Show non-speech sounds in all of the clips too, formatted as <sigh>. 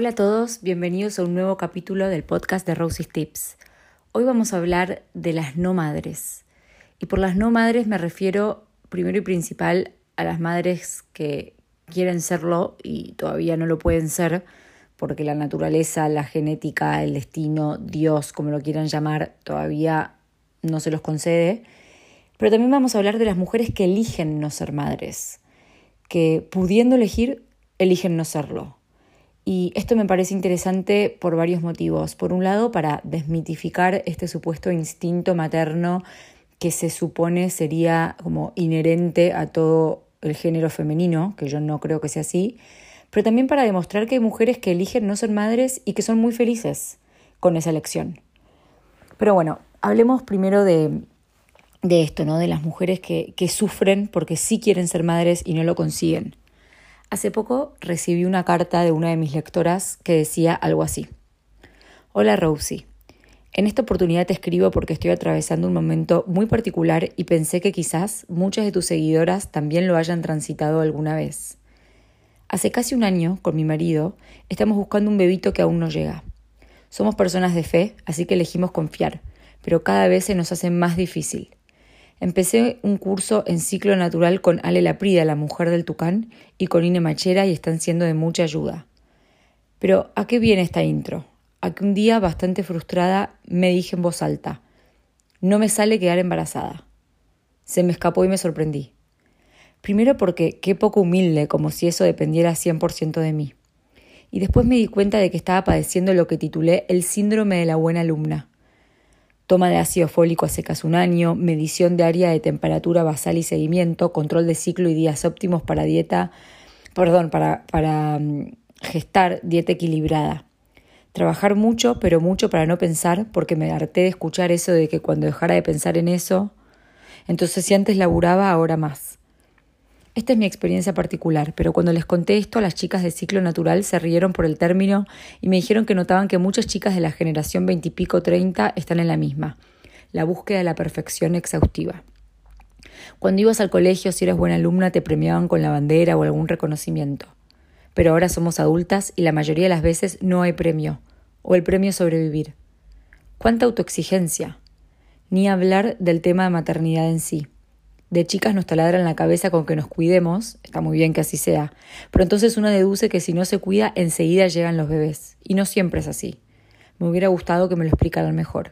Hola a todos, bienvenidos a un nuevo capítulo del podcast de Rosie's Tips. Hoy vamos a hablar de las no madres. Y por las no madres me refiero primero y principal a las madres que quieren serlo y todavía no lo pueden ser porque la naturaleza, la genética, el destino, Dios, como lo quieran llamar, todavía no se los concede. Pero también vamos a hablar de las mujeres que eligen no ser madres, que pudiendo elegir, eligen no serlo y esto me parece interesante por varios motivos. Por un lado, para desmitificar este supuesto instinto materno que se supone sería como inherente a todo el género femenino, que yo no creo que sea así, pero también para demostrar que hay mujeres que eligen no ser madres y que son muy felices con esa elección. Pero bueno, hablemos primero de, de esto, ¿no? De las mujeres que, que sufren porque sí quieren ser madres y no lo consiguen. Hace poco recibí una carta de una de mis lectoras que decía algo así. Hola Rosie, en esta oportunidad te escribo porque estoy atravesando un momento muy particular y pensé que quizás muchas de tus seguidoras también lo hayan transitado alguna vez. Hace casi un año, con mi marido, estamos buscando un bebito que aún no llega. Somos personas de fe, así que elegimos confiar, pero cada vez se nos hace más difícil. Empecé un curso en ciclo natural con Ale Laprida, la mujer del Tucán, y con Ine Machera y están siendo de mucha ayuda. Pero, ¿a qué viene esta intro? A que un día, bastante frustrada, me dije en voz alta, no me sale quedar embarazada. Se me escapó y me sorprendí. Primero porque qué poco humilde, como si eso dependiera 100% de mí. Y después me di cuenta de que estaba padeciendo lo que titulé el síndrome de la buena alumna toma de ácido fólico hace casi un año, medición de área de temperatura basal y seguimiento, control de ciclo y días óptimos para dieta, perdón, para, para mm, gestar dieta equilibrada. Trabajar mucho, pero mucho para no pensar, porque me harté de escuchar eso de que cuando dejara de pensar en eso, entonces si antes laburaba, ahora más. Esta es mi experiencia particular, pero cuando les conté esto a las chicas de ciclo natural se rieron por el término y me dijeron que notaban que muchas chicas de la generación veintipico treinta están en la misma, la búsqueda de la perfección exhaustiva. Cuando ibas al colegio, si eras buena alumna, te premiaban con la bandera o algún reconocimiento. Pero ahora somos adultas y la mayoría de las veces no hay premio, o el premio sobrevivir. ¿Cuánta autoexigencia? Ni hablar del tema de maternidad en sí de chicas nos taladran la cabeza con que nos cuidemos, está muy bien que así sea, pero entonces uno deduce que si no se cuida, enseguida llegan los bebés. Y no siempre es así. Me hubiera gustado que me lo explicaran mejor.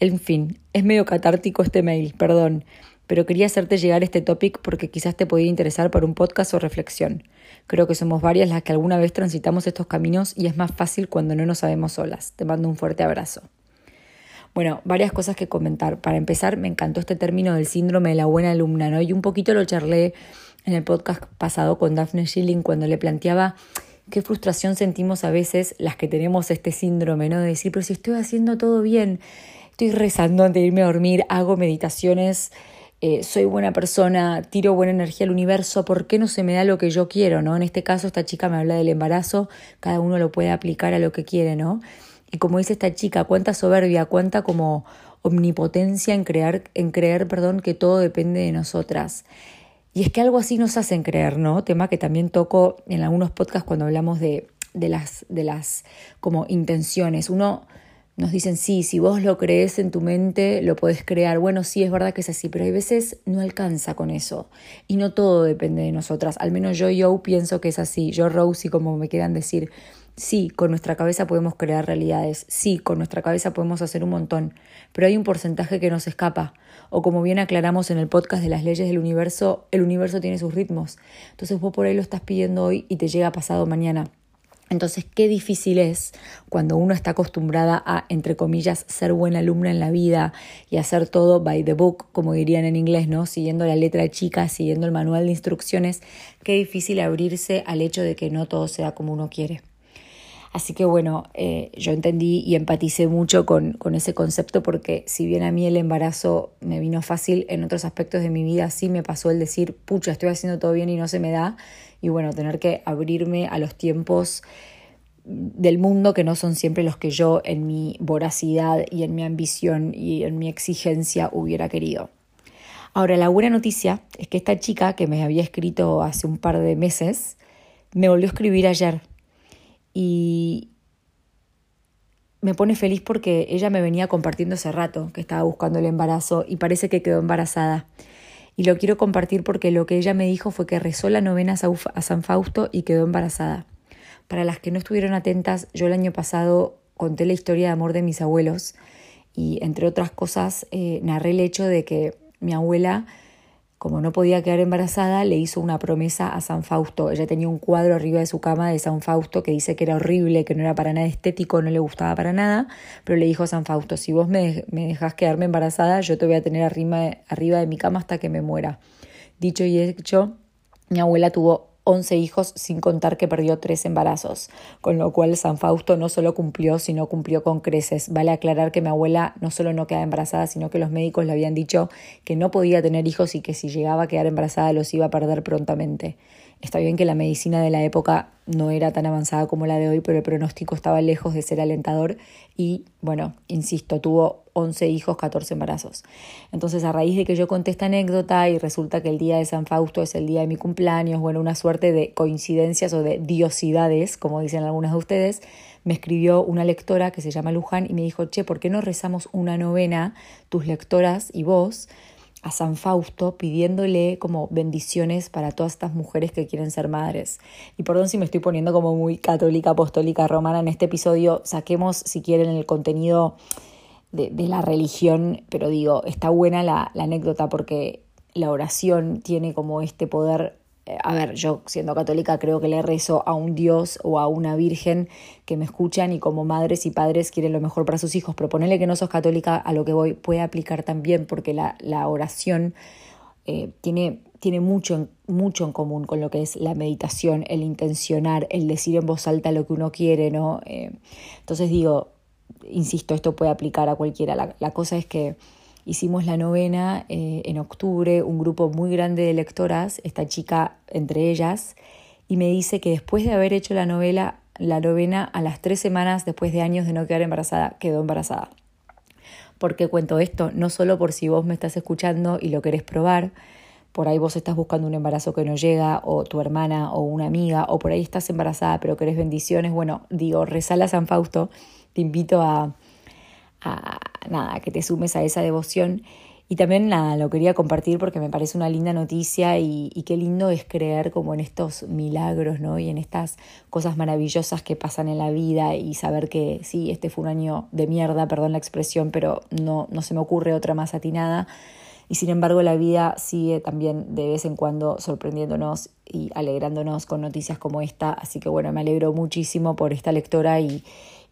En fin, es medio catártico este mail, perdón, pero quería hacerte llegar este topic porque quizás te podía interesar para un podcast o reflexión. Creo que somos varias las que alguna vez transitamos estos caminos y es más fácil cuando no nos sabemos solas. Te mando un fuerte abrazo. Bueno, varias cosas que comentar. Para empezar, me encantó este término del síndrome de la buena alumna, ¿no? Y un poquito lo charlé en el podcast pasado con Daphne Schilling cuando le planteaba qué frustración sentimos a veces las que tenemos este síndrome, ¿no? De decir, pero si estoy haciendo todo bien, estoy rezando antes de irme a dormir, hago meditaciones, eh, soy buena persona, tiro buena energía al universo, ¿por qué no se me da lo que yo quiero, ¿no? En este caso, esta chica me habla del embarazo, cada uno lo puede aplicar a lo que quiere, ¿no? Y como dice esta chica, cuánta soberbia, cuánta como omnipotencia en creer, en creer, perdón, que todo depende de nosotras. Y es que algo así nos hacen creer, ¿no? Tema que también toco en algunos podcasts cuando hablamos de, de las, de las como intenciones. Uno nos dicen, sí, si vos lo crees en tu mente, lo podés crear. Bueno, sí, es verdad que es así, pero hay veces no alcanza con eso. Y no todo depende de nosotras. Al menos yo, yo pienso que es así. Yo, Rosie, como me quieran decir, Sí, con nuestra cabeza podemos crear realidades, sí, con nuestra cabeza podemos hacer un montón, pero hay un porcentaje que nos escapa, o como bien aclaramos en el podcast de las leyes del universo, el universo tiene sus ritmos, entonces vos por ahí lo estás pidiendo hoy y te llega pasado mañana. Entonces, qué difícil es cuando uno está acostumbrada a, entre comillas, ser buena alumna en la vida y hacer todo by the book, como dirían en inglés, ¿no? Siguiendo la letra chica, siguiendo el manual de instrucciones, qué difícil abrirse al hecho de que no todo sea como uno quiere. Así que bueno, eh, yo entendí y empaticé mucho con, con, ese concepto porque si bien a mí el embarazo me vino fácil, en otros aspectos de mi vida sí me pasó el decir, pucha, estoy haciendo todo bien y no se me da. Y bueno, tener que abrirme a los tiempos del mundo que no son siempre los que yo en mi voracidad y en mi ambición y en mi exigencia hubiera querido. Ahora, la buena noticia es que esta chica que me había escrito hace un par de meses, me volvió a escribir ayer Y me pone feliz porque ella me venía compartiendo hace rato que estaba buscando el embarazo y parece que quedó embarazada. Y lo quiero compartir porque lo que ella me dijo fue que rezó la novena a San Fausto y quedó embarazada. Para las que no estuvieron atentas, yo el año pasado conté la historia de amor de mis abuelos y entre otras cosas eh, narré el hecho de que mi abuela como no podía quedar embarazada, le hizo una promesa a San Fausto. Ella tenía un cuadro arriba de su cama de San Fausto que dice que era horrible, que no era para nada estético, no le gustaba para nada, pero le dijo a San Fausto, si vos me, me dejás quedarme embarazada, yo te voy a tener arriba, arriba de mi cama hasta que me muera. Dicho y hecho, mi abuela tuvo 11 hijos sin contar que perdió tres embarazos, con lo cual San Fausto no solo cumplió, sino cumplió con creces. Vale aclarar que mi abuela no solo no queda embarazada, sino que los médicos le habían dicho que no podía tener hijos y que si llegaba a quedar embarazada los iba a perder prontamente. Está bien que la medicina de la época no era tan avanzada como la de hoy, pero el pronóstico estaba lejos de ser alentador y, bueno, insisto, tuvo 11 hijos, 14 embarazos. Entonces, a raíz de que yo conté esta anécdota y resulta que el día de San Fausto es el día de mi cumpleaños, bueno, una suerte de coincidencias o de diosidades, como dicen algunas de ustedes, me escribió una lectora que se llama Luján y me dijo, che, ¿por qué no rezamos una novena, tus lectoras y vos? A San Fausto pidiéndole como bendiciones para todas estas mujeres que quieren ser madres. Y perdón si me estoy poniendo como muy católica, apostólica, romana en este episodio, saquemos si quieren el contenido de, la religión, pero digo, está buena la, anécdota porque la oración tiene como este poder a ver, yo siendo católica creo que le rezo a un Dios o a una Virgen que me escuchan y como madres y padres quieren lo mejor para sus hijos, pero ponele que no sos católica, a lo que voy puede aplicar también porque la, la oración eh, tiene, tiene mucho, mucho en común con lo que es la meditación, el intencionar, el decir en voz alta lo que uno quiere, ¿no? Eh, entonces digo, insisto, esto puede aplicar a cualquiera, la, la cosa es que Hicimos la novena eh, en octubre, un grupo muy grande de lectoras, esta chica entre ellas, y me dice que después de haber hecho la novela, la novena, a las tres semanas después de años de no quedar embarazada, quedó embarazada. ¿Por qué cuento esto? No solo por si vos me estás escuchando y lo querés probar, por ahí vos estás buscando un embarazo que no llega, o tu hermana o una amiga, o por ahí estás embarazada pero querés bendiciones, bueno, digo, rezala San Fausto, te invito a, a, nada, que te sumes a esa devoción. Y también nada, lo quería compartir porque me parece una linda noticia y, qué lindo es creer como en estos milagros, ¿no? Y en estas cosas maravillosas que pasan en la vida y saber que sí, este fue un año de mierda, perdón la expresión, pero no, no se me ocurre otra más atinada. Y sin embargo la vida sigue también de vez en cuando sorprendiéndonos y alegrándonos con noticias como esta. Así que bueno, me alegro muchísimo por esta lectora y,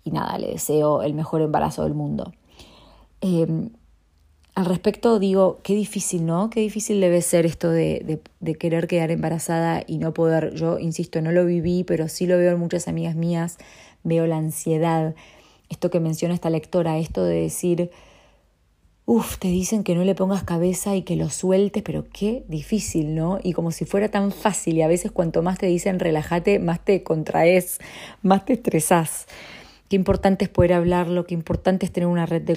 y nada, le deseo el mejor embarazo del mundo. Em, al respecto digo, qué difícil, ¿no? Qué difícil debe ser esto de, de, querer quedar embarazada y no poder, yo insisto, no lo viví, pero sí lo veo en muchas amigas mías, veo la ansiedad, esto que menciona esta lectora, esto de decir, uff, te dicen que no le pongas cabeza y que lo sueltes, pero qué difícil, ¿no? Y como si fuera tan fácil y a veces cuanto más te dicen relájate, más te contraes, más te estresás qué importante es poder hablarlo, qué importante es tener una red de,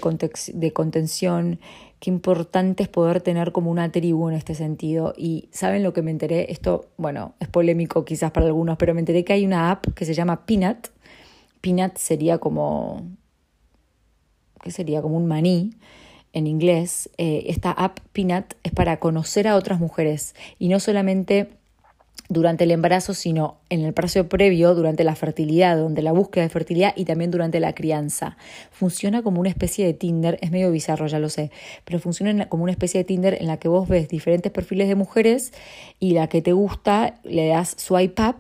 contención, qué importante es poder tener como una tribu en este sentido. Y ¿saben lo que me enteré? Esto, bueno, es polémico quizás para algunos, pero me enteré que hay una app que se llama Peanut. Peanut sería como, ¿qué sería? Como un maní en inglés. Eh, esta app Peanut es para conocer a otras mujeres y no solamente durante el embarazo, sino en el proceso previo, durante la fertilidad, donde la búsqueda de fertilidad y también durante la crianza. Funciona como una especie de Tinder, es medio bizarro, ya lo sé, pero funciona como una especie de Tinder en la que vos ves diferentes perfiles de mujeres y la que te gusta le das swipe up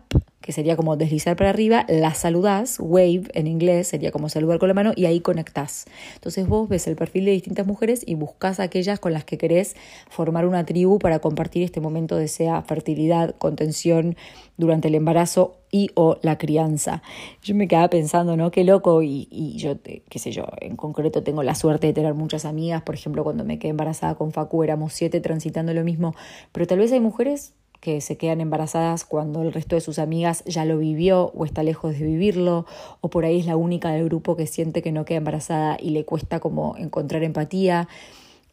que sería como deslizar para arriba, la saludás, wave en inglés, sería como saludar con la mano y ahí conectás. Entonces vos ves el perfil de distintas mujeres y buscas aquellas con las que querés formar una tribu para compartir este momento de sea fertilidad, contención durante el embarazo y o la crianza. Yo me quedaba pensando, ¿no? Qué loco y yo, qué sé yo, en concreto tengo la suerte de tener muchas amigas, por ejemplo, cuando me quedé embarazada con Facu éramos siete transitando lo mismo, pero tal vez hay mujeres que se quedan embarazadas cuando el resto de sus amigas ya lo vivió o está lejos de vivirlo, o por ahí es la única del grupo que siente que no queda embarazada y le cuesta como encontrar empatía.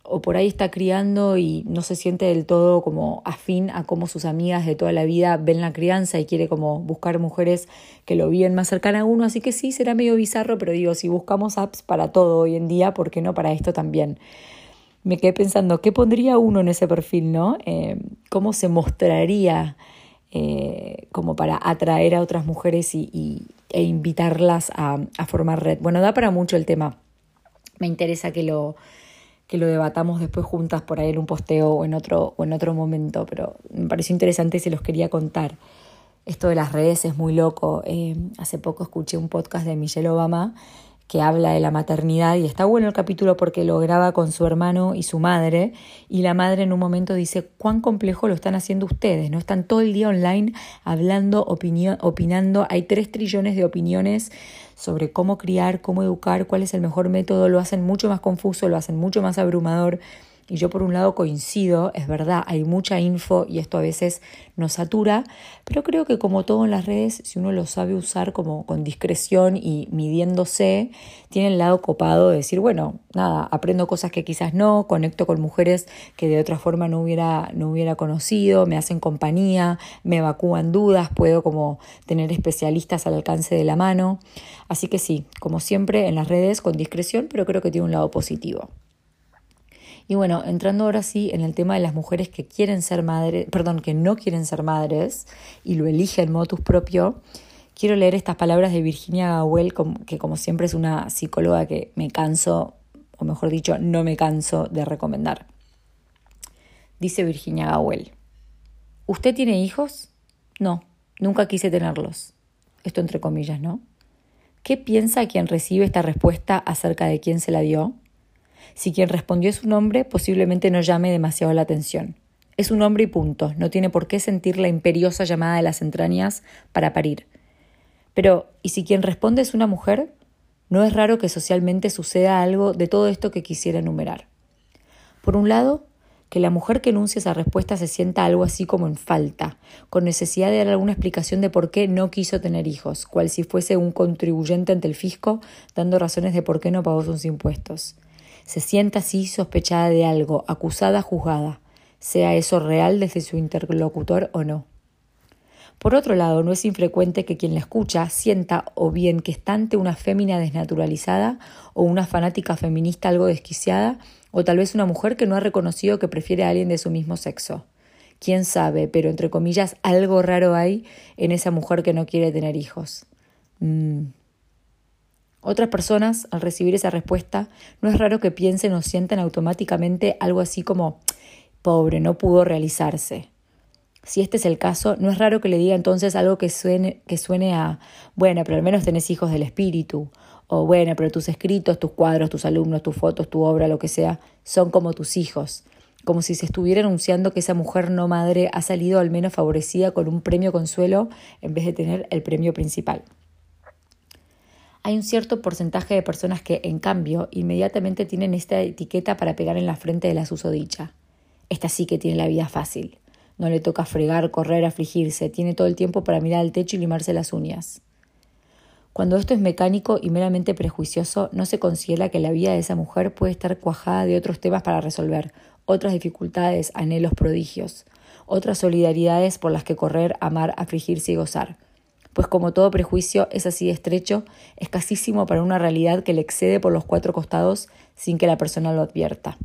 o por ahí está criando y no se siente del todo como afín a cómo sus amigas de toda la vida ven la crianza y quiere como buscar mujeres que lo viven más cercana a uno, así que sí, será medio bizarro, pero digo, si buscamos apps para todo hoy en día, ¿por qué no para esto también? Me quedé pensando, ¿qué pondría uno en ese perfil, no? Eh, ¿Cómo se mostraría eh, como para atraer a otras mujeres y, e invitarlas a, formar red? Bueno, da para mucho el tema. Me interesa que lo que lo debatamos después juntas por ahí en un posteo o en otro, o en otro momento, pero me pareció interesante y se los quería contar. Esto de las redes es muy loco. Eh, hace poco escuché un podcast de Michelle Obama que habla de la maternidad y está bueno el capítulo porque lo graba con su hermano y su madre y la madre en un momento dice cuán complejo lo están haciendo ustedes, ¿no? Están todo el día online hablando, opinando, hay tres trillones de opiniones sobre cómo criar, cómo educar, cuál es el mejor método, lo hacen mucho más confuso, lo hacen mucho más abrumador. Y yo por un lado coincido, es verdad, hay mucha info y esto a veces nos satura, pero creo que como todo en las redes, si uno lo sabe usar como con discreción y midiéndose, tiene el lado copado de decir, bueno, nada, aprendo cosas que quizás no, conecto con mujeres que de otra forma no hubiera, no hubiera conocido, me hacen compañía, me evacúan dudas, puedo como tener especialistas al alcance de la mano. Así que sí, como siempre en las redes con discreción, pero creo que tiene un lado positivo. Y bueno, entrando ahora sí en el tema de las mujeres que quieren ser madres, perdón, que no quieren ser madres y lo eligen motus propio, quiero leer estas palabras de Virginia Gawel, que como siempre es una psicóloga que me canso, o mejor dicho, no me canso de recomendar. Dice Virginia Gawel, ¿usted tiene hijos? No, nunca quise tenerlos. Esto entre comillas, ¿no? ¿Qué piensa quien recibe esta respuesta acerca de quién se la dio? Si quien respondió es un hombre, posiblemente no llame demasiado la atención. Es un hombre y punto, no tiene por qué sentir la imperiosa llamada de las entrañas para parir. Pero, ¿y si quien responde es una mujer? No es raro que socialmente suceda algo de todo esto que quisiera enumerar. Por un lado, que la mujer que enuncia esa respuesta se sienta algo así como en falta, con necesidad de dar alguna explicación de por qué no quiso tener hijos, cual si fuese un contribuyente ante el fisco, dando razones de por qué no pagó sus impuestos se sienta así sospechada de algo, acusada, juzgada, sea eso real desde su interlocutor o no. Por otro lado, no es infrecuente que quien la escucha sienta o bien que está ante una fémina desnaturalizada o una fanática feminista algo desquiciada o tal vez una mujer que no ha reconocido que prefiere a alguien de su mismo sexo. Quién sabe, pero entre comillas algo raro hay en esa mujer que no quiere tener hijos. Mm, otras personas, al recibir esa respuesta, no es raro que piensen o sientan automáticamente algo así como pobre, no pudo realizarse. Si este es el caso, no es raro que le diga entonces algo que suene, que suene a, bueno, pero al menos tenés hijos del espíritu, o bueno, pero tus escritos, tus cuadros, tus alumnos, tus fotos, tu obra, lo que sea, son como tus hijos, como si se estuviera anunciando que esa mujer no madre ha salido al menos favorecida con un premio consuelo en vez de tener el premio principal. Hay un cierto porcentaje de personas que, en cambio, inmediatamente tienen esta etiqueta para pegar en la frente de la susodicha. Esta sí que tiene la vida fácil. No le toca fregar, correr, afligirse, tiene todo el tiempo para mirar al techo y limarse las uñas. Cuando esto es mecánico y meramente prejuicioso, no se considera que la vida de esa mujer puede estar cuajada de otros temas para resolver, otras dificultades, anhelos, prodigios, otras solidaridades por las que correr, amar, afligirse y gozar pues como todo prejuicio es así estrecho, escasísimo para una realidad que le excede por los cuatro costados sin que la persona lo advierta.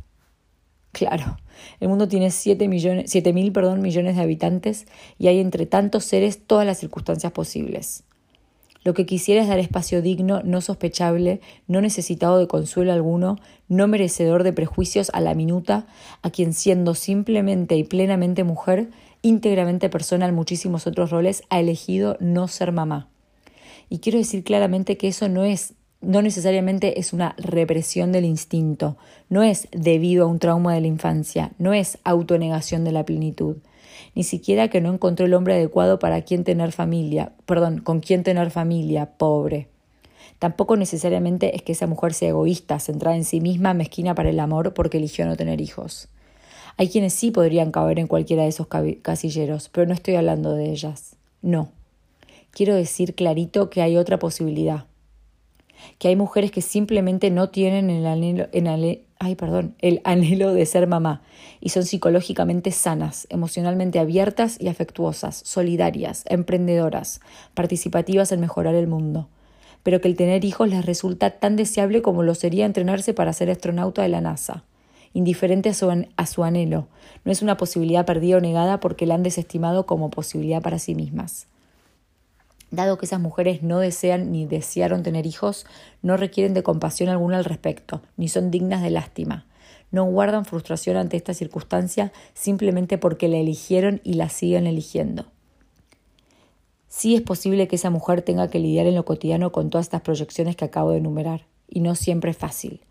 Claro, el mundo tiene 7 millones, mil perdón, millones de habitantes y hay entre tantos seres todas las circunstancias posibles. Lo que quisiera es dar espacio digno, no sospechable, no necesitado de consuelo alguno, no merecedor de prejuicios a la minuta, a quien siendo simplemente y plenamente mujer, íntegramente persona en muchísimos otros roles, ha elegido no ser mamá. Y quiero decir claramente que eso no es no necesariamente es una represión del instinto, no es debido a un trauma de la infancia, no es autonegación de la plenitud, ni siquiera que no encontró el hombre adecuado para quien tener familia, perdón, con quien tener familia, pobre. Tampoco necesariamente es que esa mujer sea egoísta, centrada en sí misma, mezquina para el amor porque eligió no tener hijos. Hay quienes sí podrían caber en cualquiera de esos casilleros, pero no estoy hablando de ellas. No. Quiero decir clarito que hay otra posibilidad. Que hay mujeres que simplemente no tienen el anhelo, ay, perdón, el anhelo de ser mamá y son psicológicamente sanas, emocionalmente abiertas y afectuosas, solidarias, emprendedoras, participativas en mejorar el mundo, pero que el tener hijos les resulta tan deseable como lo sería entrenarse para ser astronauta de la NASA. Indiferente a su, a su anhelo, no es una posibilidad perdida o negada porque la han desestimado como posibilidad para sí mismas. Dado que esas mujeres no desean ni desearon tener hijos, no requieren de compasión alguna al respecto, ni son dignas de lástima. No guardan frustración ante esta circunstancia simplemente porque la eligieron y la siguen eligiendo. Sí es posible que esa mujer tenga que lidiar en lo cotidiano con todas estas proyecciones que acabo de enumerar, y no siempre es fácil.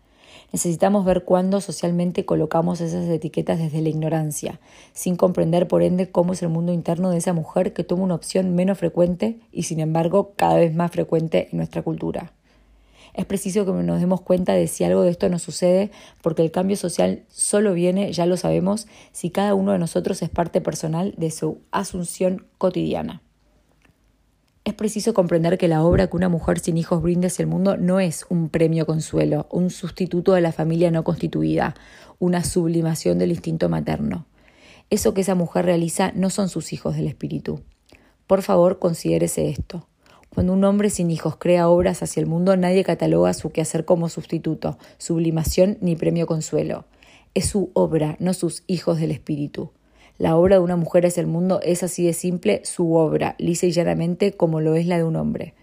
Necesitamos ver cuándo socialmente colocamos esas etiquetas desde la ignorancia, sin comprender por ende cómo es el mundo interno de esa mujer que toma una opción menos frecuente y sin embargo cada vez más frecuente en nuestra cultura. Es preciso que nos demos cuenta de si algo de esto nos sucede, porque el cambio social solo viene, ya lo sabemos, si cada uno de nosotros es parte personal de su asunción cotidiana. Es preciso comprender que la obra que una mujer sin hijos brinde hacia el mundo no es un premio consuelo, un sustituto de la familia no constituida, una sublimación del instinto materno. Eso que esa mujer realiza no son sus hijos del espíritu. Por favor, considérese esto. Cuando un hombre sin hijos crea obras hacia el mundo, nadie cataloga su quehacer como sustituto, sublimación ni premio consuelo. Es su obra, no sus hijos del espíritu. La obra de una mujer es el mundo es así de simple su obra, lisa y llanamente como lo es la de un hombre.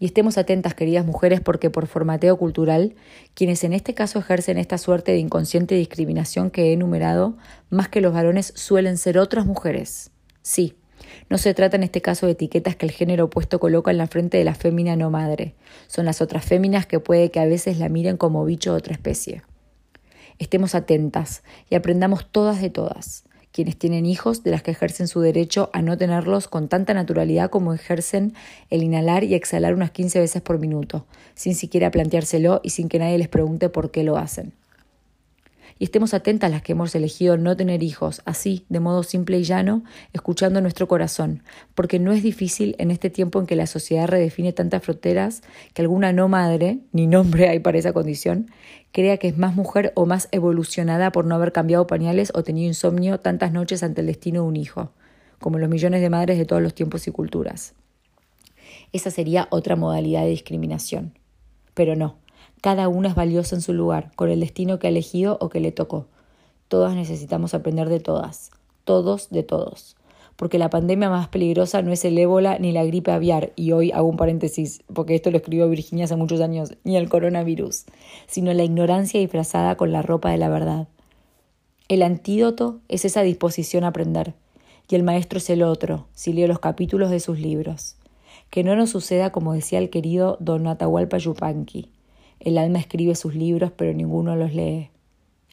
Y estemos atentas, queridas mujeres, porque por formateo cultural, quienes en este caso ejercen esta suerte de inconsciente discriminación que he enumerado, más que los varones, suelen ser otras mujeres. Sí, no se trata en este caso de etiquetas que el género opuesto coloca en la frente de la fémina no madre. Son las otras féminas que puede que a veces la miren como bicho de otra especie. Estemos atentas y aprendamos todas de todas quienes tienen hijos de las que ejercen su derecho a no tenerlos con tanta naturalidad como ejercen el inhalar y exhalar unas 15 veces por minuto, sin siquiera planteárselo y sin que nadie les pregunte por qué lo hacen y estemos atentas las que hemos elegido no tener hijos, así, de modo simple y llano, escuchando nuestro corazón, porque no es difícil en este tiempo en que la sociedad redefine tantas fronteras que alguna no madre, ni nombre hay para esa condición, crea que es más mujer o más evolucionada por no haber cambiado pañales o tenido insomnio tantas noches ante el destino de un hijo, como los millones de madres de todos los tiempos y culturas. Esa sería otra modalidad de discriminación. Pero no, cada una es valiosa en su lugar, con el destino que ha elegido o que le tocó. Todas necesitamos aprender de todas, todos de todos. Porque la pandemia más peligrosa no es el ébola ni la gripe aviar, y hoy hago un paréntesis, porque esto lo escribió Virginia hace muchos años, ni el coronavirus, sino la ignorancia disfrazada con la ropa de la verdad. El antídoto es esa disposición a aprender, y el maestro es el otro, si leo los capítulos de sus libros. Que no nos suceda como decía el querido don Atahualpa Yupanqui, el alma escribe sus libros, pero ninguno los lee.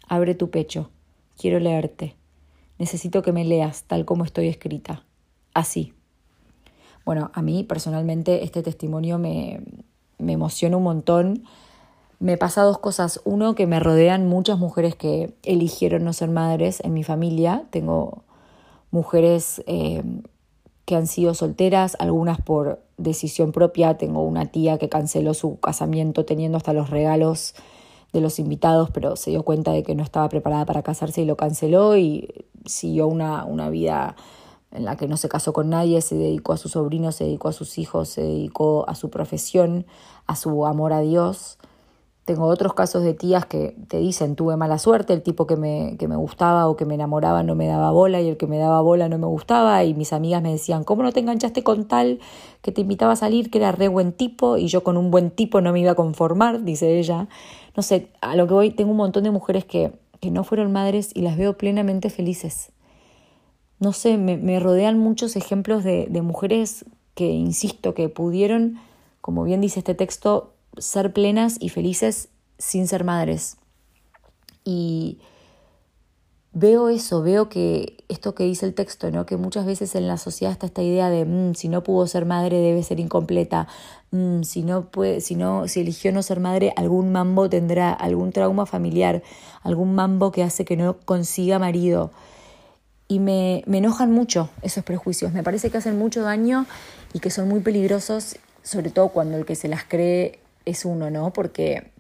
Abre tu pecho. Quiero leerte. Necesito que me leas tal como estoy escrita. Así. Bueno, a mí personalmente este testimonio me, me emociona un montón. Me pasa dos cosas. Uno, que me rodean muchas mujeres que eligieron no ser madres en mi familia. Tengo mujeres eh, que han sido solteras, algunas por decisión propia. Tengo una tía que canceló su casamiento teniendo hasta los regalos de los invitados, pero se dio cuenta de que no estaba preparada para casarse y lo canceló y siguió una, una vida en la que no se casó con nadie, se dedicó a sus sobrinos, se dedicó a sus hijos, se dedicó a su profesión, a su amor a Dios. Tengo otros casos de tías que te dicen tuve mala suerte, el tipo que me, que me gustaba o que me enamoraba no me daba bola y el que me daba bola no me gustaba y mis amigas me decían, ¿cómo no te enganchaste con tal que te invitaba a salir, que era re buen tipo y yo con un buen tipo no me iba a conformar, dice ella. No sé, a lo que voy, tengo un montón de mujeres que, que no fueron madres y las veo plenamente felices. No sé, me, me rodean muchos ejemplos de, de mujeres que, insisto, que pudieron, como bien dice este texto, ser plenas y felices sin ser madres. Y veo eso, veo que esto que dice el texto, ¿no? que muchas veces en la sociedad está esta idea de mm, si no pudo ser madre debe ser incompleta, mm, si no puede, si no, si eligió no ser madre, algún mambo tendrá, algún trauma familiar, algún mambo que hace que no consiga marido. Y me, me enojan mucho esos prejuicios, me parece que hacen mucho daño y que son muy peligrosos, sobre todo cuando el que se las cree es uno, ¿no? Porque,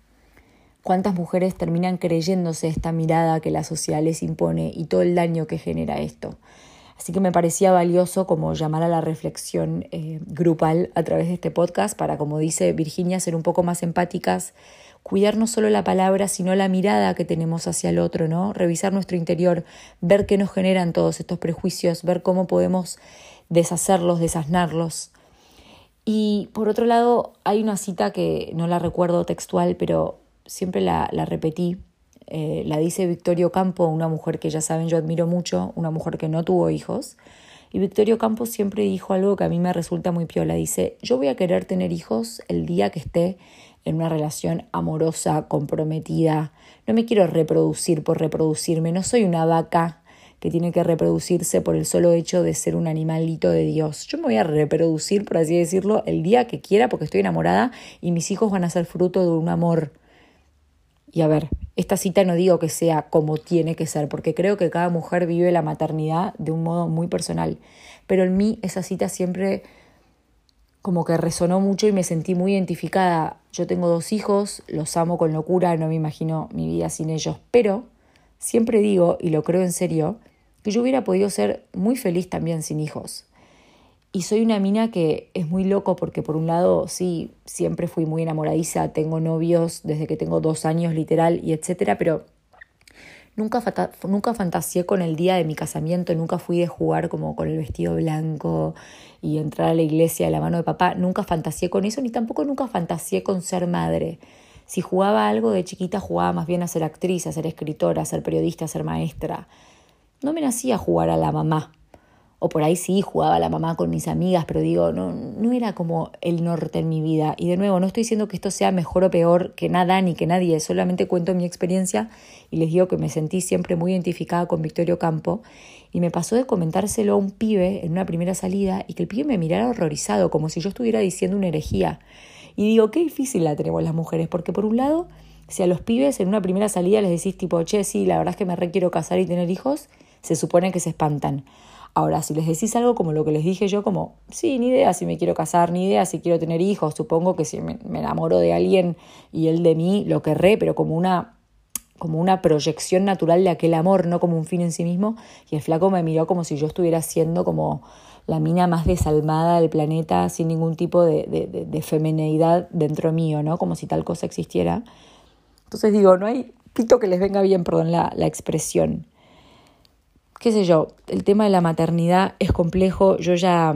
cuántas mujeres terminan creyéndose esta mirada que la sociedad les impone y todo el daño que genera esto. Así que me parecía valioso como llamar a la reflexión eh, grupal a través de este podcast para, como dice Virginia, ser un poco más empáticas, cuidar no solo la palabra, sino la mirada que tenemos hacia el otro, ¿no? Revisar nuestro interior, ver qué nos generan todos estos prejuicios, ver cómo podemos deshacerlos, desasnarlos. Y por otro lado, hay una cita que no la recuerdo textual, pero siempre la, la repetí, eh, la dice Victorio Campo, una mujer que ya saben yo admiro mucho, una mujer que no tuvo hijos. Y Victorio Campo siempre dijo algo que a mí me resulta muy piola. Dice, yo voy a querer tener hijos el día que esté en una relación amorosa, comprometida. No me quiero reproducir por reproducirme. No soy una vaca que tiene que reproducirse por el solo hecho de ser un animalito de Dios. Yo me voy a reproducir, por así decirlo, el día que quiera porque estoy enamorada y mis hijos van a ser fruto de un amor y a ver, esta cita no digo que sea como tiene que ser, porque creo que cada mujer vive la maternidad de un modo muy personal, pero en mí esa cita siempre como que resonó mucho y me sentí muy identificada. Yo tengo dos hijos, los amo con locura, no me imagino mi vida sin ellos, pero siempre digo, y lo creo en serio, que yo hubiera podido ser muy feliz también sin hijos. Y soy una mina que es muy loco porque por un lado sí, siempre fui muy enamoradiza, tengo novios desde que tengo dos años literal y etcétera, pero nunca, nunca fantaseé con el día de mi casamiento, nunca fui de jugar como con el vestido blanco y entrar a la iglesia de la mano de papá, nunca fantaseé con eso, ni tampoco nunca fantaseé con ser madre. Si jugaba algo de chiquita, jugaba más bien a ser actriz, a ser escritora, a ser periodista, a ser maestra. No me nacía jugar a la mamá, o por ahí sí jugaba la mamá con mis amigas, pero digo, no, no era como el norte en mi vida. Y de nuevo, no estoy diciendo que esto sea mejor o peor que nada ni que nadie, solamente cuento mi experiencia y les digo que me sentí siempre muy identificada con Victorio Campo y me pasó de comentárselo a un pibe en una primera salida y que el pibe me mirara horrorizado, como si yo estuviera diciendo una herejía. Y digo, qué difícil la tenemos las mujeres, porque por un lado, si a los pibes en una primera salida les decís tipo, che, sí, la verdad es que me requiero casar y tener hijos, se supone que se espantan. Ahora, si les decís algo como lo que les dije yo, como, sí, ni idea si me quiero casar, ni idea si quiero tener hijos, supongo que si me, enamoro de alguien y él de mí, lo querré, pero como una, como una proyección natural de aquel amor, no como un fin en sí mismo. Y el flaco me miró como si yo estuviera siendo como la mina más desalmada del planeta, sin ningún tipo de, de, de, femineidad dentro mío, ¿no? Como si tal cosa existiera. Entonces digo, no hay pito que les venga bien, perdón la, la expresión qué sé yo, el tema de la maternidad es complejo. Yo ya,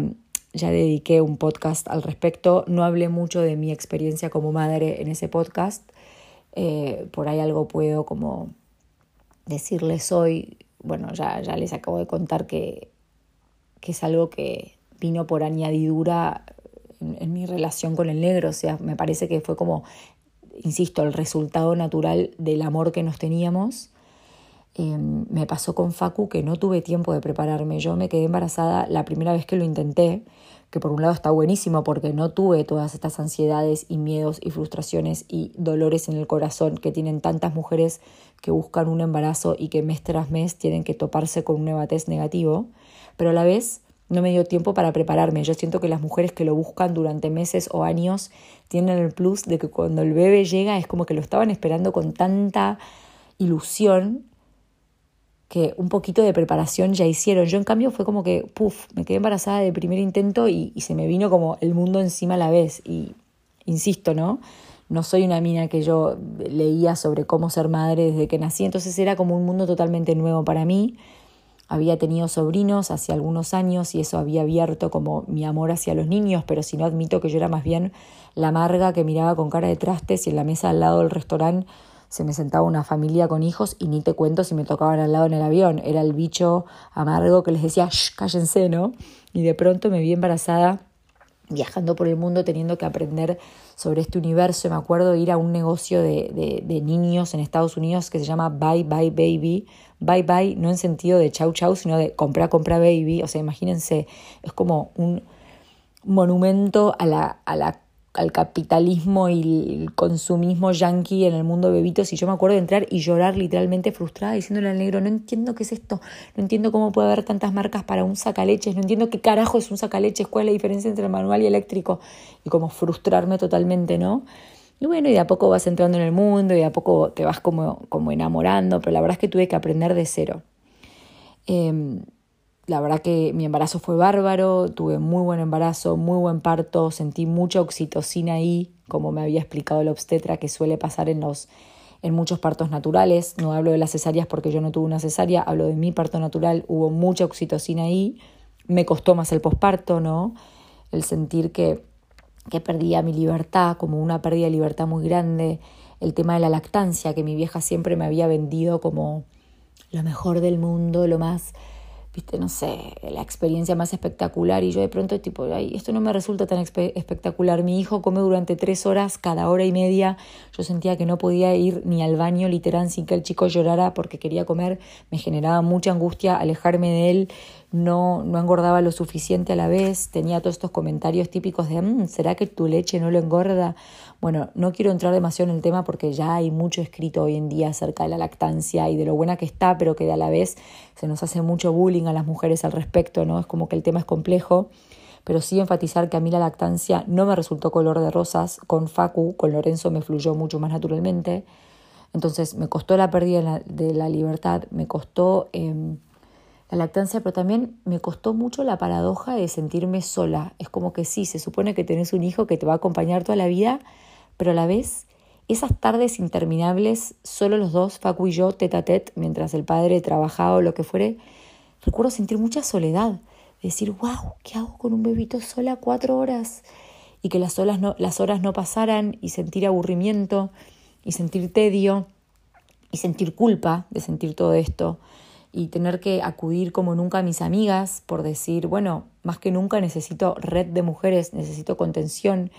ya dediqué un podcast al respecto. No hablé mucho de mi experiencia como madre en ese podcast. Eh, por ahí algo puedo como decirles hoy. Bueno, ya, ya les acabo de contar que, que es algo que vino por añadidura en, mi relación con el negro. O sea, me parece que fue como, insisto, el resultado natural del amor que nos teníamos Em, me pasó con Facu que no tuve tiempo de prepararme. Yo me quedé embarazada la primera vez que lo intenté, que por un lado está buenísimo porque no tuve todas estas ansiedades y miedos y frustraciones y dolores en el corazón que tienen tantas mujeres que buscan un embarazo y que mes tras mes tienen que toparse con un evatez negativo, pero a la vez no me dio tiempo para prepararme. Yo siento que las mujeres que lo buscan durante meses o años tienen el plus de que cuando el bebé llega es como que lo estaban esperando con tanta ilusión que un poquito de preparación ya hicieron. Yo en cambio fue como que, puff, me quedé embarazada de primer intento y, se me vino como el mundo encima a la vez. Y insisto, ¿no? No soy una mina que yo leía sobre cómo ser madre desde que nací, entonces era como un mundo totalmente nuevo para mí. Había tenido sobrinos hace algunos años y eso había abierto como mi amor hacia los niños, pero si no admito que yo era más bien la amarga que miraba con cara de trastes y en la mesa al lado del restaurante se me sentaba una familia con hijos y ni te cuento si me tocaban al lado en el avión. Era el bicho amargo que les decía, Shh, cállense, ¿no? Y de pronto me vi embarazada viajando por el mundo teniendo que aprender sobre este universo. Me acuerdo de ir a un negocio de, de, niños en Estados Unidos que se llama Bye Bye Baby. Bye Bye no en sentido de chau chau, sino de compra, compra baby. O sea, imagínense, es como un monumento a la, a la al capitalismo y el consumismo yanqui en el mundo de bebitos. Y yo me acuerdo de entrar y llorar literalmente frustrada diciéndole al negro, no entiendo qué es esto, no entiendo cómo puede haber tantas marcas para un sacaleches, no entiendo qué carajo es un sacaleches, cuál es la diferencia entre el manual y eléctrico y como frustrarme totalmente, ¿no? Y bueno, y de a poco vas entrando en el mundo y de a poco te vas como, como enamorando, pero la verdad es que tuve que aprender de cero. Em, la verdad que mi embarazo fue bárbaro, tuve muy buen embarazo, muy buen parto, sentí mucha oxitocina ahí, como me había explicado la obstetra, que suele pasar en los en muchos partos naturales. No hablo de las cesáreas porque yo no tuve una cesárea, hablo de mi parto natural, hubo mucha oxitocina ahí. Me costó más el posparto, ¿no? El sentir que, que perdía mi libertad, como una pérdida de libertad muy grande. El tema de la lactancia, que mi vieja siempre me había vendido como lo mejor del mundo, lo más viste, no sé, la experiencia más espectacular y yo de pronto tipo, ay, esto no me resulta tan espectacular. Mi hijo come durante tres horas cada hora y media. Yo sentía que no podía ir ni al baño literal sin que el chico llorara porque quería comer. Me generaba mucha angustia alejarme de él. No, no engordaba lo suficiente a la vez. Tenía todos estos comentarios típicos de, mm, ¿será que tu leche no lo engorda? Bueno, no quiero entrar demasiado en el tema porque ya hay mucho escrito hoy en día acerca de la lactancia y de lo buena que está, pero que a la vez se nos hace mucho bullying a las mujeres al respecto, ¿no? Es como que el tema es complejo, pero sí enfatizar que a mí la lactancia no me resultó color de rosas, con Facu, con Lorenzo me fluyó mucho más naturalmente, entonces me costó la pérdida de la, libertad, me costó em, la lactancia, pero también me costó mucho la paradoja de sentirme sola. Es como que sí, se supone que tenés un hijo que te va a acompañar toda la vida, pero a la vez esas tardes interminables, solo los dos, Facu y yo, tete a tete, mientras el padre trabajaba o lo que fuere, recuerdo sentir mucha soledad, decir, wow, ¿qué hago con un bebito sola cuatro horas? Y que las, horas no, las horas no pasaran y sentir aburrimiento y sentir tedio y sentir culpa de sentir todo esto y tener que acudir como nunca a mis amigas por decir, bueno, más que nunca necesito red de mujeres, necesito contención,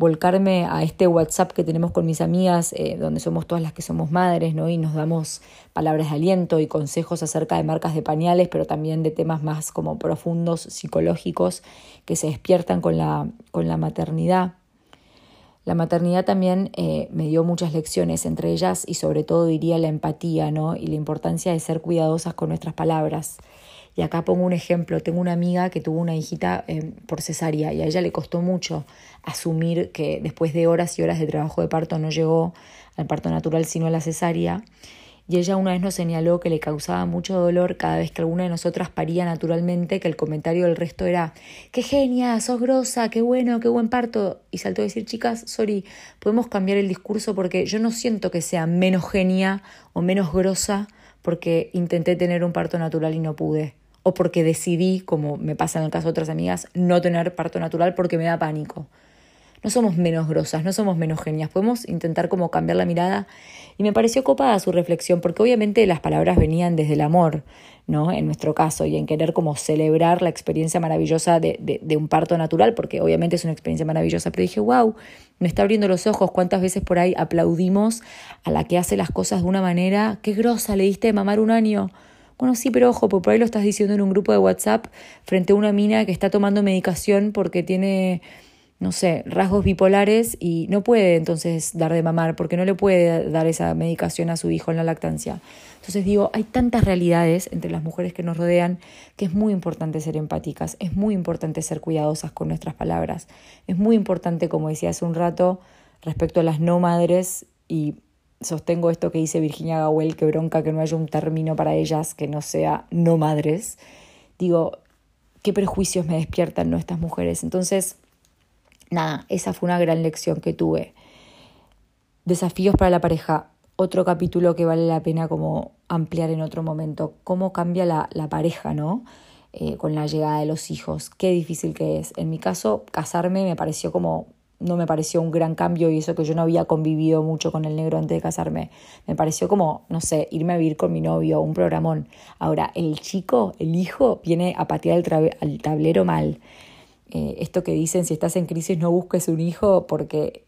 volcarme a este WhatsApp que tenemos con mis amigas, eh, donde somos todas las que somos madres, ¿no? Y nos damos palabras de aliento y consejos acerca de marcas de pañales, pero también de temas más como profundos, psicológicos, que se despiertan con la, con la maternidad. La maternidad también eh, me dio muchas lecciones, entre ellas y sobre todo diría la empatía, ¿no? Y la importancia de ser cuidadosas con nuestras palabras. Y acá pongo un ejemplo, tengo una amiga que tuvo una hijita eh, por cesárea y a ella le costó mucho asumir que después de horas y horas de trabajo de parto no llegó al parto natural sino a la cesárea. Y ella una vez nos señaló que le causaba mucho dolor cada vez que alguna de nosotras paría naturalmente, que el comentario del resto era, qué genia, sos grosa, qué bueno, qué buen parto. Y saltó a decir, chicas, sorry, podemos cambiar el discurso porque yo no siento que sea menos genia o menos grosa porque intenté tener un parto natural y no pude o porque decidí, como me pasa en el caso de otras amigas, no tener parto natural porque me da pánico. No somos menos grosas, no somos menos genias, podemos intentar como cambiar la mirada. Y me pareció copada su reflexión, porque obviamente las palabras venían desde el amor, ¿no? En nuestro caso, y en querer como celebrar la experiencia maravillosa de, de, un parto natural, porque obviamente es una experiencia maravillosa. Pero dije, wow, me está abriendo los ojos, cuántas veces por ahí aplaudimos a la que hace las cosas de una manera, qué grosa, le diste de mamar un año bueno, sí, pero ojo, por ahí lo estás diciendo en un grupo de WhatsApp frente a una mina que está tomando medicación porque tiene, no sé, rasgos bipolares y no puede entonces dar de mamar porque no le puede dar esa medicación a su hijo en la lactancia. Entonces digo, hay tantas realidades entre las mujeres que nos rodean que es muy importante ser empáticas, es muy importante ser cuidadosas con nuestras palabras, es muy importante, como decía hace un rato, respecto a las no madres y sostengo esto que dice Virginia Gawel, que bronca que no haya un término para ellas que no sea no madres. Digo, qué prejuicios me despiertan ¿no? estas mujeres. Entonces, nada, esa fue una gran lección que tuve. Desafíos para la pareja, otro capítulo que vale la pena como ampliar en otro momento. Cómo cambia la, la pareja, ¿no? Eh, con la llegada de los hijos. Qué difícil que es. En mi caso, casarme me pareció como no me pareció un gran cambio y eso que yo no había convivido mucho con el negro antes de casarme. Me pareció como, no sé, irme a vivir con mi novio, un programón. Ahora, el chico, el hijo, viene a patear el, tablero mal. Eh, esto que dicen, si estás en crisis no busques un hijo porque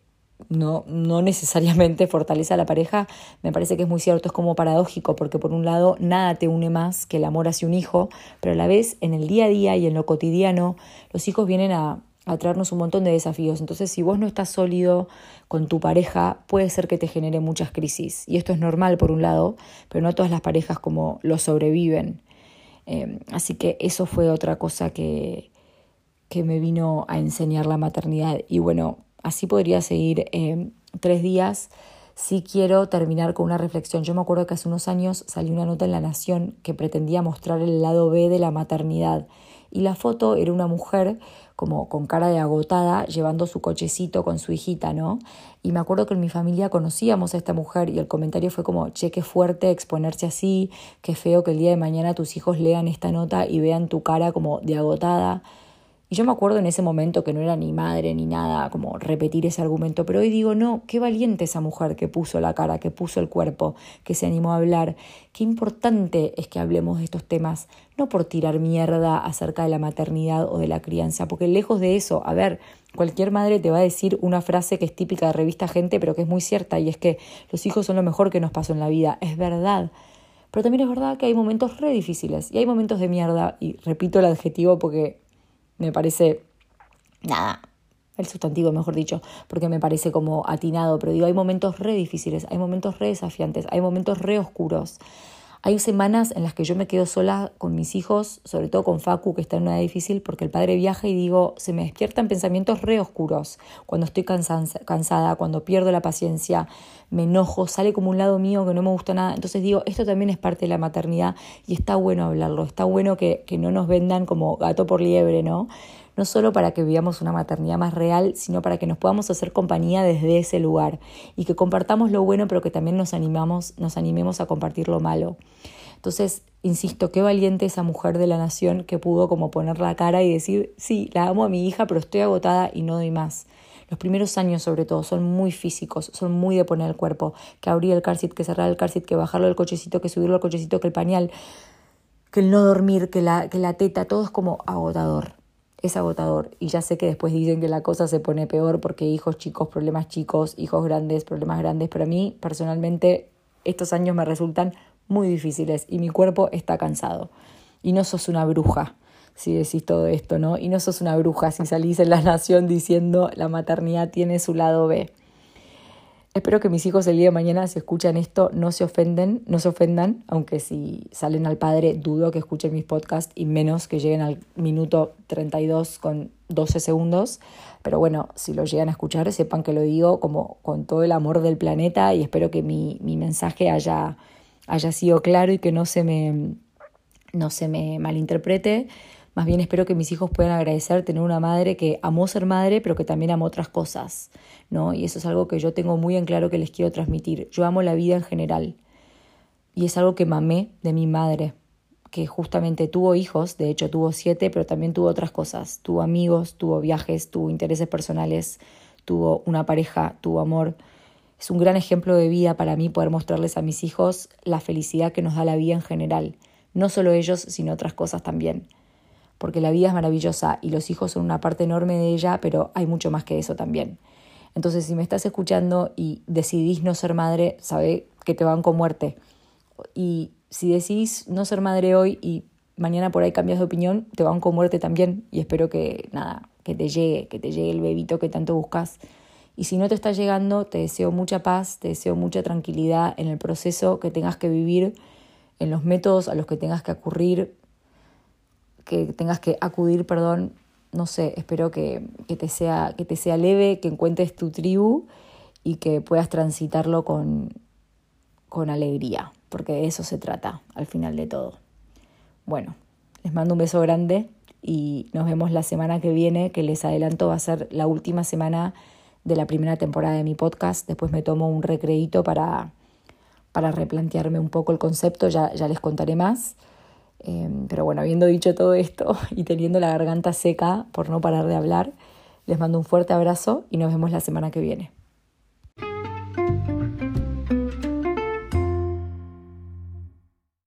no, no necesariamente fortalece a la pareja, me parece que es muy cierto, es como paradójico, porque por un lado nada te une más que el amor hacia un hijo, pero a la vez en el día a día y en lo cotidiano, los hijos vienen a, a traernos un montón de desafíos. Entonces, si vos no estás sólido con tu pareja, puede ser que te genere muchas crisis. Y esto es normal por un lado, pero no todas las parejas como lo sobreviven. Eh, así que eso fue otra cosa que, que me vino a enseñar la maternidad. Y bueno, así podría seguir eh, tres días, sí quiero terminar con una reflexión. Yo me acuerdo que hace unos años salió una nota en La Nación que pretendía mostrar el lado B de la maternidad y la foto era una mujer como con cara de agotada llevando su cochecito con su hijita, ¿no? Y me acuerdo que en mi familia conocíamos a esta mujer y el comentario fue como, che, qué fuerte exponerse así, qué feo que el día de mañana tus hijos lean esta nota y vean tu cara como de agotada. Y yo me acuerdo en ese momento que no era ni madre ni nada, como repetir ese argumento, pero hoy digo, no, qué valiente esa mujer que puso la cara, que puso el cuerpo, que se animó a hablar. Qué importante es que hablemos de estos temas, no por tirar mierda acerca de la maternidad o de la crianza, porque lejos de eso, a ver, cualquier madre te va a decir una frase que es típica de revista Gente, pero que es muy cierta, y es que los hijos son lo mejor que nos pasó en la vida. Es verdad. Pero también es verdad que hay momentos re difíciles y hay momentos de mierda, y repito el adjetivo porque me parece, nada, el sustantivo, mejor dicho, porque me parece como atinado, pero digo, hay momentos re difíciles, hay momentos re desafiantes, hay momentos re oscuros. Hay semanas en las que yo me quedo sola con mis hijos, sobre todo con Facu, que está en una edad difícil, porque el padre viaja y digo, se me despiertan pensamientos re oscuros. Cuando estoy cansada, cuando pierdo la paciencia, me enojo, sale como un lado mío que no me gusta nada. Entonces digo, esto también es parte de la maternidad y está bueno hablarlo, está bueno que, que no nos vendan como gato por liebre, ¿no? No solo para que vivamos una maternidad más real, sino para que nos podamos hacer compañía desde ese lugar y que compartamos lo bueno, pero que también nos animamos, nos animemos a compartir lo malo. Entonces, insisto, qué valiente esa mujer de la nación que pudo como poner la cara y decir, sí, la amo a mi hija, pero estoy agotada y no doy más. Los primeros años, sobre todo, son muy físicos, son muy de poner el cuerpo, que abrir el carcit, que cerrar el carcit, que bajarlo del cochecito, que subirlo al cochecito, que el pañal, que el no dormir, que la, que la teta, todo es como agotador es agotador. Y ya sé que después dicen que la cosa se pone peor porque hijos chicos, problemas chicos, hijos grandes, problemas grandes. Pero a mí, personalmente, estos años me resultan muy difíciles y mi cuerpo está cansado. Y no sos una bruja si decís todo esto, ¿no? Y no sos una bruja si salís en la nación diciendo la maternidad tiene su lado B. Espero que mis hijos el día de mañana, si escuchan esto, no se ofenden, no se ofendan, aunque si salen al padre, dudo que escuchen mis podcasts y menos que lleguen al minuto 32 con 12 segundos. Pero bueno, si lo llegan a escuchar, sepan que lo digo como con todo el amor del planeta y espero que mi, mi mensaje haya, haya sido claro y que no se me, no se me malinterprete. Más bien espero que mis hijos puedan agradecer tener una madre que amó ser madre, pero que también amó otras cosas, ¿no? Y eso es algo que yo tengo muy en claro que les quiero transmitir. Yo amo la vida en general. Y es algo que mamé de mi madre, que justamente tuvo hijos, de hecho tuvo siete, pero también tuvo otras cosas. Tuvo amigos, tuvo viajes, tuvo intereses personales, tuvo una pareja, tuvo amor. Es un gran ejemplo de vida para mí poder mostrarles a mis hijos la felicidad que nos da la vida en general. No solo ellos, sino otras cosas también porque la vida es maravillosa y los hijos son una parte enorme de ella, pero hay mucho más que eso también. Entonces, si me estás escuchando y decidís no ser madre, sabe que te van con muerte. Y si decidís no ser madre hoy y mañana por ahí cambias de opinión, te van con muerte también. Y espero que, nada, que te llegue, que te llegue el bebito que tanto buscas. Y si no te está llegando, te deseo mucha paz, te deseo mucha tranquilidad en el proceso que tengas que vivir, en los métodos a los que tengas que ocurrir, que tengas que acudir, perdón, no sé, espero que, te sea, que te sea leve, que encuentres tu tribu y que puedas transitarlo con, con alegría, porque de eso se trata al final de todo. Bueno, les mando un beso grande y nos vemos la semana que viene, que les adelanto va a ser la última semana de la primera temporada de mi podcast. Después me tomo un recreito para, para replantearme un poco el concepto, ya, ya les contaré más. Em, pero bueno, habiendo dicho todo esto <laughs> y teniendo la garganta seca por no parar de hablar, les mando un fuerte abrazo y nos vemos la semana que viene.